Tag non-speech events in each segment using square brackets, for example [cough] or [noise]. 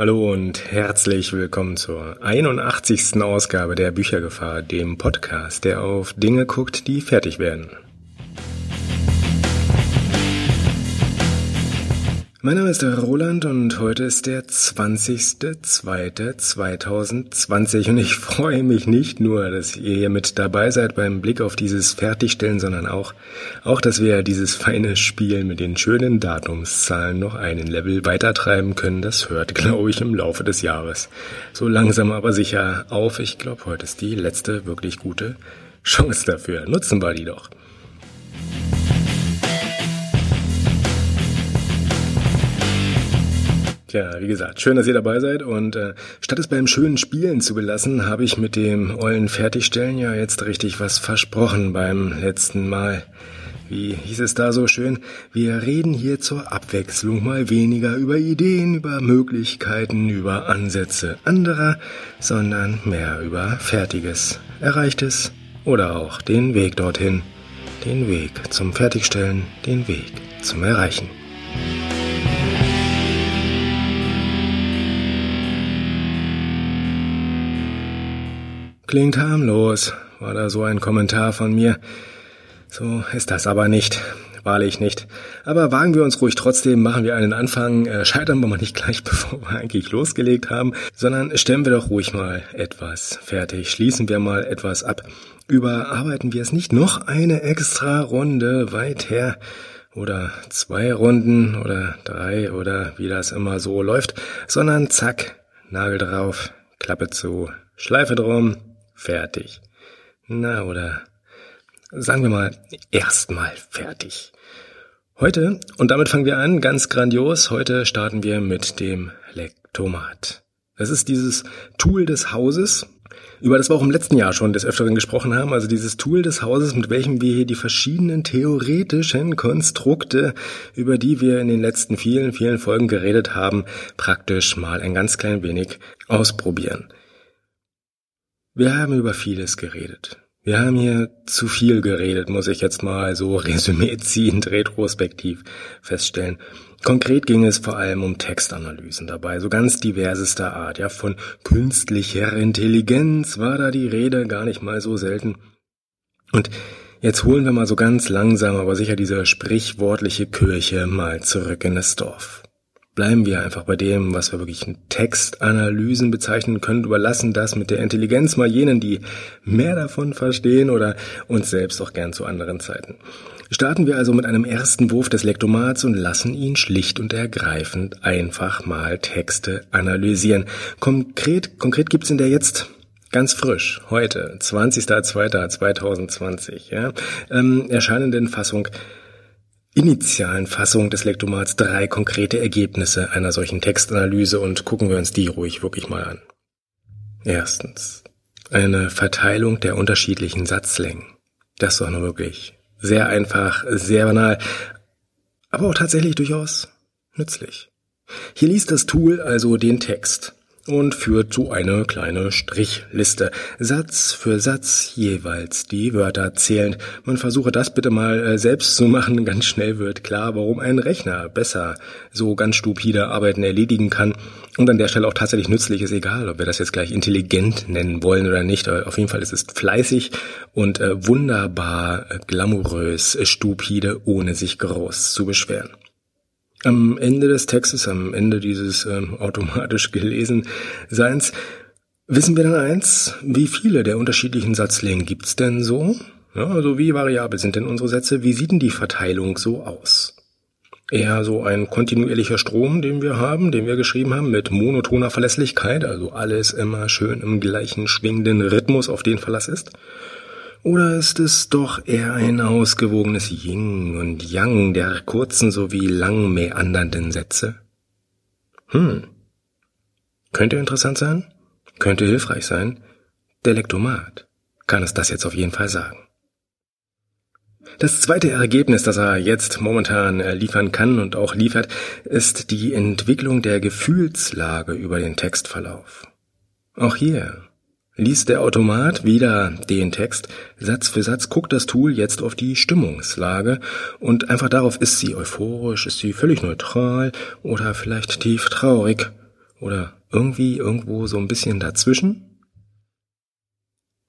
Hallo und herzlich willkommen zur 81. Ausgabe der Büchergefahr, dem Podcast, der auf Dinge guckt, die fertig werden. Mein Name ist Roland und heute ist der 20.02.2020 und ich freue mich nicht nur, dass ihr hier mit dabei seid beim Blick auf dieses Fertigstellen, sondern auch, auch, dass wir dieses feine Spiel mit den schönen Datumszahlen noch einen Level weitertreiben können. Das hört, [laughs] glaube ich, im Laufe des Jahres so langsam aber sicher auf. Ich glaube, heute ist die letzte wirklich gute Chance dafür. Nutzen wir die doch. Tja, wie gesagt, schön, dass ihr dabei seid und äh, statt es beim schönen Spielen zu belassen, habe ich mit dem ollen Fertigstellen ja jetzt richtig was versprochen beim letzten Mal. Wie hieß es da so schön? Wir reden hier zur Abwechslung mal weniger über Ideen, über Möglichkeiten, über Ansätze anderer, sondern mehr über Fertiges, Erreichtes oder auch den Weg dorthin, den Weg zum Fertigstellen, den Weg zum Erreichen. Klingt harmlos, war da so ein Kommentar von mir. So ist das aber nicht. Wahrlich nicht. Aber wagen wir uns ruhig trotzdem, machen wir einen Anfang, äh, scheitern wir mal nicht gleich, [laughs] bevor wir eigentlich losgelegt haben, sondern stellen wir doch ruhig mal etwas fertig, schließen wir mal etwas ab. Überarbeiten wir es nicht noch eine extra Runde weit her oder zwei Runden oder drei oder wie das immer so läuft, sondern zack, Nagel drauf, Klappe zu, Schleife drum, fertig. Na, oder sagen wir mal, erstmal fertig. Heute, und damit fangen wir an, ganz grandios, heute starten wir mit dem Lektomat. Das ist dieses Tool des Hauses, über das wir auch im letzten Jahr schon des Öfteren gesprochen haben, also dieses Tool des Hauses, mit welchem wir hier die verschiedenen theoretischen Konstrukte, über die wir in den letzten vielen, vielen Folgen geredet haben, praktisch mal ein ganz klein wenig ausprobieren. Wir haben über vieles geredet. Wir haben hier zu viel geredet, muss ich jetzt mal so [laughs] resümee ziehend retrospektiv feststellen. Konkret ging es vor allem um Textanalysen dabei, so ganz diversester Art. Ja, von künstlicher Intelligenz war da die Rede, gar nicht mal so selten. Und jetzt holen wir mal so ganz langsam, aber sicher diese sprichwortliche Kirche mal zurück in das Dorf bleiben wir einfach bei dem, was wir wirklich Textanalysen bezeichnen können, überlassen das mit der Intelligenz mal jenen, die mehr davon verstehen oder uns selbst auch gern zu anderen Zeiten. Starten wir also mit einem ersten Wurf des Lektomats und lassen ihn schlicht und ergreifend einfach mal Texte analysieren. Konkret, konkret gibt's in der jetzt ganz frisch, heute, 20.02.2020, ja, ähm, erscheinenden Fassung initialen Fassung des Lektomats drei konkrete Ergebnisse einer solchen Textanalyse und gucken wir uns die ruhig wirklich mal an. Erstens. Eine Verteilung der unterschiedlichen Satzlängen. Das doch nur wirklich sehr einfach, sehr banal, aber auch tatsächlich durchaus nützlich. Hier liest das Tool also den Text und führt so eine kleine Strichliste. Satz für Satz jeweils die Wörter zählend. Man versuche das bitte mal äh, selbst zu machen. Ganz schnell wird klar, warum ein Rechner besser so ganz stupide Arbeiten erledigen kann. Und an der Stelle auch tatsächlich nützlich ist, egal, ob wir das jetzt gleich intelligent nennen wollen oder nicht. Auf jeden Fall ist es fleißig und äh, wunderbar äh, glamourös stupide, ohne sich groß zu beschweren. Am Ende des Textes, am Ende dieses ähm, automatisch [laughs] gelesen Seins, wissen wir dann eins, wie viele der unterschiedlichen Satzlängen gibt's denn so? Ja, also wie variabel sind denn unsere Sätze? Wie sieht denn die Verteilung so aus? Eher so ein kontinuierlicher Strom, den wir haben, den wir geschrieben haben, mit monotoner Verlässlichkeit, also alles immer schön im gleichen schwingenden Rhythmus, auf den Verlass ist? Oder ist es doch eher ein ausgewogenes Yin und Yang der kurzen sowie lang meandernden Sätze? Hm. Könnte interessant sein? Könnte hilfreich sein? Der Lektomat kann es das jetzt auf jeden Fall sagen. Das zweite Ergebnis, das er jetzt momentan äh, liefern kann und auch liefert, ist die Entwicklung der Gefühlslage über den Textverlauf. Auch hier Liest der Automat wieder den Text, Satz für Satz guckt das Tool jetzt auf die Stimmungslage und einfach darauf, ist sie euphorisch, ist sie völlig neutral oder vielleicht tief traurig Oder irgendwie irgendwo so ein bisschen dazwischen?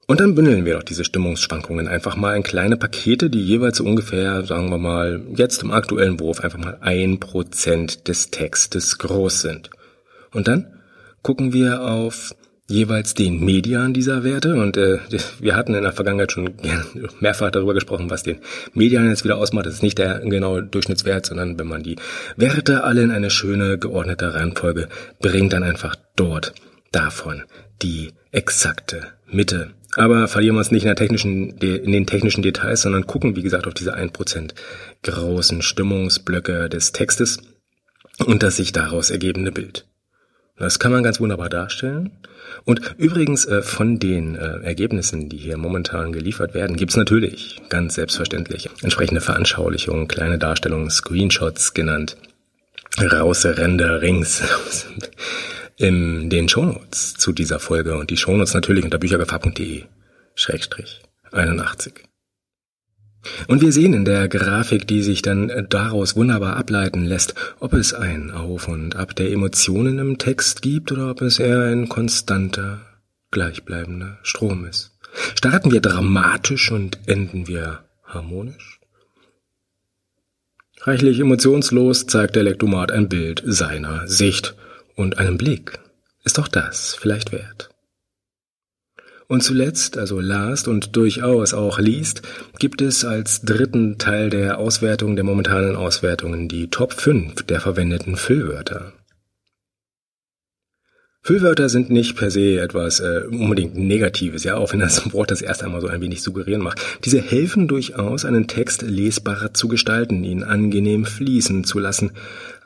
Und dann bündeln wir doch diese Stimmungsschwankungen einfach mal in kleine Pakete, die jeweils ungefähr, sagen wir mal, jetzt im aktuellen Wurf einfach mal ein Prozent des Textes groß sind. Und dann gucken wir auf jeweils den Median dieser Werte und äh, wir hatten in der Vergangenheit schon mehrfach darüber gesprochen, was den Median jetzt wieder ausmacht. Das ist nicht der genaue Durchschnittswert, sondern wenn man die Werte alle in eine schöne geordnete Reihenfolge bringt, dann einfach dort davon die exakte Mitte. Aber verlieren wir uns nicht in, der technischen, in den technischen Details, sondern gucken, wie gesagt, auf diese 1% großen Stimmungsblöcke des Textes und das sich daraus ergebende Bild. Das kann man ganz wunderbar darstellen. Und übrigens äh, von den äh, Ergebnissen, die hier momentan geliefert werden, gibt's natürlich ganz selbstverständlich entsprechende Veranschaulichungen, kleine Darstellungen, Screenshots genannt, Rausrenderings [laughs] in den Shownotes zu dieser Folge und die Shownotes natürlich unter büchergefahr.de Schrägstrich 81. Und wir sehen in der Grafik, die sich dann daraus wunderbar ableiten lässt, ob es ein Auf und Ab der Emotionen im Text gibt oder ob es eher ein konstanter, gleichbleibender Strom ist. Starten wir dramatisch und enden wir harmonisch? Reichlich emotionslos zeigt der Lektomat ein Bild seiner Sicht und einen Blick ist auch das vielleicht wert. Und zuletzt, also last und durchaus auch least, gibt es als dritten Teil der Auswertung der momentanen Auswertungen die Top 5 der verwendeten Füllwörter. Füllwörter sind nicht per se etwas äh, unbedingt Negatives, ja, auch wenn das Wort das erst einmal so ein wenig suggerieren macht. Diese helfen durchaus, einen Text lesbarer zu gestalten, ihn angenehm fließen zu lassen.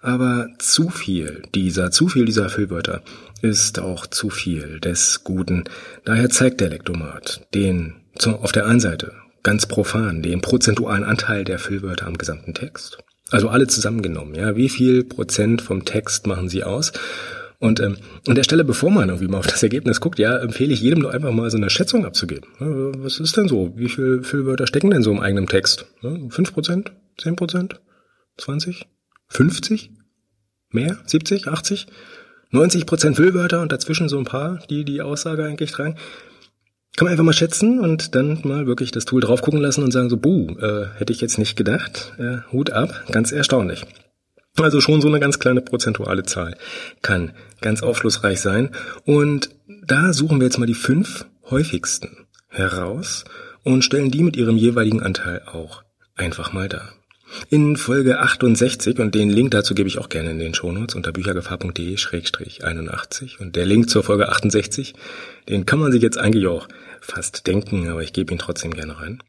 Aber zu viel dieser, zu viel dieser Füllwörter ist auch zu viel des Guten. Daher zeigt der Lektomat den auf der einen Seite ganz profan den prozentualen Anteil der Füllwörter am gesamten Text. Also alle zusammengenommen, ja. Wie viel Prozent vom Text machen sie aus? Und ähm, an der Stelle, bevor man irgendwie mal auf das Ergebnis guckt, ja, empfehle ich jedem doch einfach mal so eine Schätzung abzugeben. Was ist denn so? Wie viel Füllwörter stecken denn so im eigenen Text? Fünf Prozent? Zehn Prozent? Zwanzig? Fünfzig? Mehr? Siebzig? Achtzig? 90 Prozent Füllwörter und dazwischen so ein paar, die die Aussage eigentlich tragen. Kann man einfach mal schätzen und dann mal wirklich das Tool drauf gucken lassen und sagen so, buh, äh, hätte ich jetzt nicht gedacht. Äh, Hut ab, ganz erstaunlich. Also schon so eine ganz kleine prozentuale Zahl kann ganz aufschlussreich sein. Und da suchen wir jetzt mal die fünf häufigsten heraus und stellen die mit ihrem jeweiligen Anteil auch einfach mal dar. In Folge 68, und den Link dazu gebe ich auch gerne in den Shownotes unter büchergefahr.de-81 und der Link zur Folge 68, den kann man sich jetzt eigentlich auch fast denken, aber ich gebe ihn trotzdem gerne rein.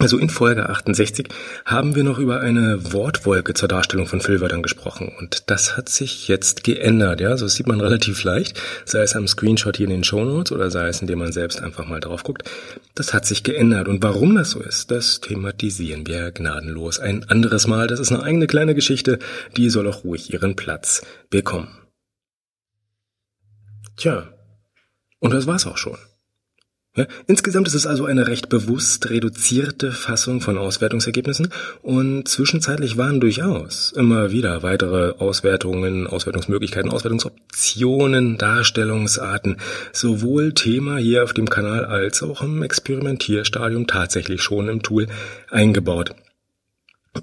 Also in Folge 68 haben wir noch über eine Wortwolke zur Darstellung von Füllwörtern gesprochen und das hat sich jetzt geändert, ja, so sieht man [laughs] relativ leicht, sei es am Screenshot hier in den Shownotes oder sei es indem man selbst einfach mal drauf guckt. Das hat sich geändert und warum das so ist, das thematisieren wir gnadenlos ein anderes Mal. Das ist eine eigene kleine Geschichte, die soll auch ruhig ihren Platz bekommen. Tja, und das war's auch schon. Ja, insgesamt ist es also eine recht bewusst reduzierte Fassung von Auswertungsergebnissen und zwischenzeitlich waren durchaus immer wieder weitere Auswertungen, Auswertungsmöglichkeiten, Auswertungsoptionen, Darstellungsarten, sowohl Thema hier auf dem Kanal als auch im Experimentierstadium tatsächlich schon im Tool eingebaut.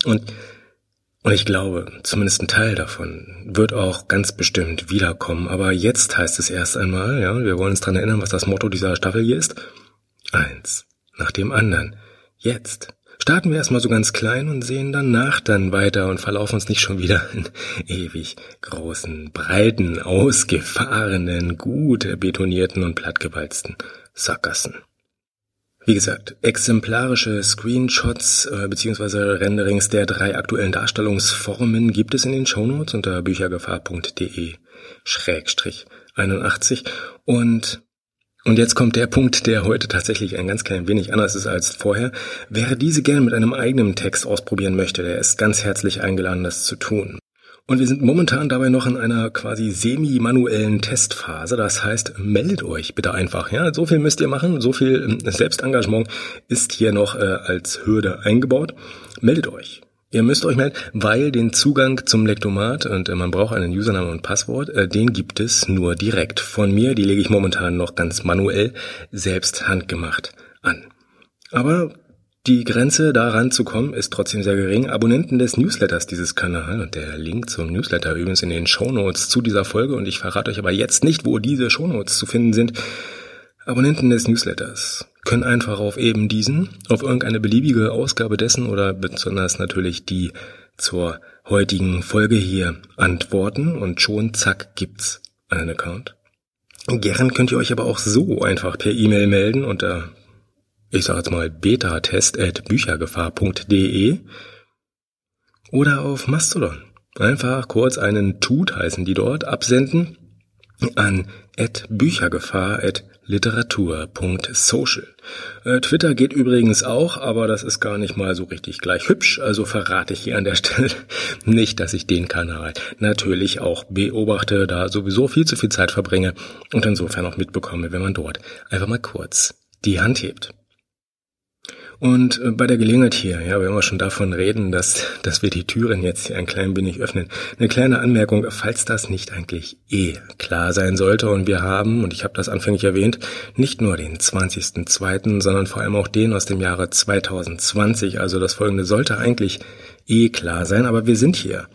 Und und ich glaube, zumindest ein Teil davon wird auch ganz bestimmt wiederkommen. Aber jetzt heißt es erst einmal, ja, wir wollen uns dran erinnern, was das Motto dieser Staffel hier ist. Eins nach dem anderen. Jetzt. Starten wir erstmal so ganz klein und sehen danach dann weiter und verlaufen uns nicht schon wieder in ewig großen, breiten, ausgefahrenen, gut betonierten und plattgewalzten Sackgassen. Wie gesagt, exemplarische Screenshots äh, bzw. Renderings der drei aktuellen Darstellungsformen gibt es in den Shownotes unter büchergefahr.de Schrägstrich 81 und und jetzt kommt der Punkt, der heute tatsächlich ein ganz klein wenig anders ist als vorher. Wer diese gerne mit einem eigenen Text ausprobieren möchte, der ist ganz herzlich eingeladen, das zu tun. Und wir sind momentan dabei noch in einer quasi semi-manuellen Testphase. Das heißt, meldet euch bitte einfach. Ja, so viel müsst ihr machen. So viel ähm, Selbstengagement ist hier noch äh, als Hürde eingebaut. Meldet euch Ihr müsst euch melden, weil den Zugang zum Lektomat und äh, man braucht einen Username und Passwort, äh, den gibt es nur direkt von mir. Die lege ich momentan noch ganz manuell, selbst handgemacht an. Aber die Grenze, da ranzukommen, ist trotzdem sehr gering. Abonnenten des Newsletters dieses Kanal und der Link zum Newsletter übrigens in den Shownotes zu dieser Folge und ich verrate euch aber jetzt nicht, wo diese Shownotes zu finden sind. Abonnenten des Newsletters können einfach auf eben diesen, auf irgendeine beliebige Ausgabe dessen oder besonders natürlich die zur heutigen Folge hier antworten und schon zack gibt's einen Account. Gern könnt ihr euch aber auch so einfach per E-Mail melden unter, ich sage jetzt mal, betatest.büchergefahr.de oder auf Mastodon. Einfach kurz einen Tut heißen die dort absenden an büchergefahr literatur.social. Äh, Twitter geht übrigens auch, aber das ist gar nicht mal so richtig gleich hübsch, also verrate ich hier an der [laughs] Stelle nicht, dass ich den Kanal natürlich auch beobachte, da sowieso viel zu viel Zeit verbringe und insofern auch mitbekomme, wenn man dort einfach mal kurz die Hand hebt. Und äh, bei der Gelegenheit hier, ja, wenn wir schon davon reden, dass, dass wir die Türen jetzt hier ein klein wenig öffnen, eine kleine Anmerkung, falls das nicht eigentlich eh klar sein sollte und wir haben, und ich habe das anfänglich erwähnt, nicht nur den 20.02., sondern vor allem auch den aus dem Jahre 2020, also das folgende sollte eigentlich eh klar sein, aber wir sind hier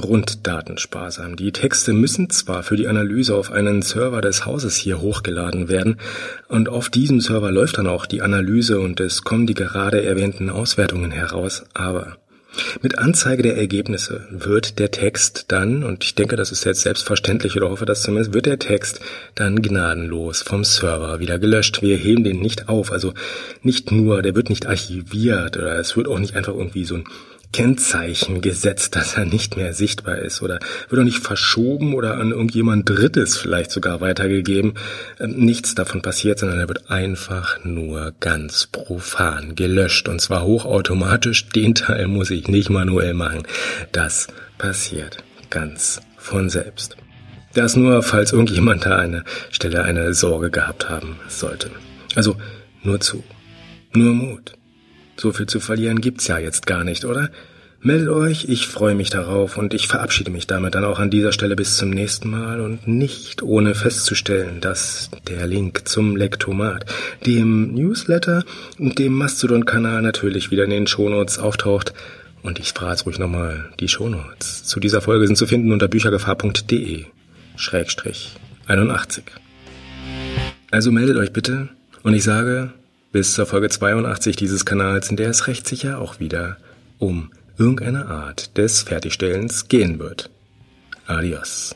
grunddatensparsam. Die Texte müssen zwar für die Analyse auf einen Server des Hauses hier hochgeladen werden und auf diesem Server läuft dann auch die Analyse und es kommen die gerade erwähnten Auswertungen heraus, aber mit Anzeige der Ergebnisse wird der Text dann, und ich denke, das ist jetzt selbstverständlich oder hoffe das zumindest, wird der Text dann gnadenlos vom Server wieder gelöscht. Wir heben den nicht auf, also nicht nur, der wird nicht archiviert oder es wird auch nicht einfach irgendwie so ein Kennzeichen gesetzt, dass er nicht mehr sichtbar ist oder wird auch nicht verschoben oder an irgendjemand Drittes vielleicht sogar weitergegeben. Ähm, nichts davon passiert, sondern er wird einfach nur ganz profan gelöscht und zwar hochautomatisch. Den Teil muss ich nicht manuell machen. Das passiert ganz von selbst. Das nur, falls irgendjemand da eine Stelle eine Sorge gehabt haben sollte. Also nur zu. Nur Mut. So viel zu verlieren gibt's ja jetzt gar nicht, oder? Meldet euch, ich freue mich darauf und ich verabschiede mich damit dann auch an dieser Stelle bis zum nächsten Mal und nicht ohne festzustellen, dass der Link zum Lektomat, dem Newsletter und dem Mastodon-Kanal natürlich wieder in den Shownotes auftaucht. Und ich frage jetzt ruhig nochmal, die Shownotes zu dieser Folge sind zu finden unter büchergefahr.de Schrägstrich 81. Also meldet euch bitte und ich sage, bis zur Folge 82 dieses Kanals, in der es recht sicher auch wieder um irgendeine Art des Fertigstellens gehen wird. Adios.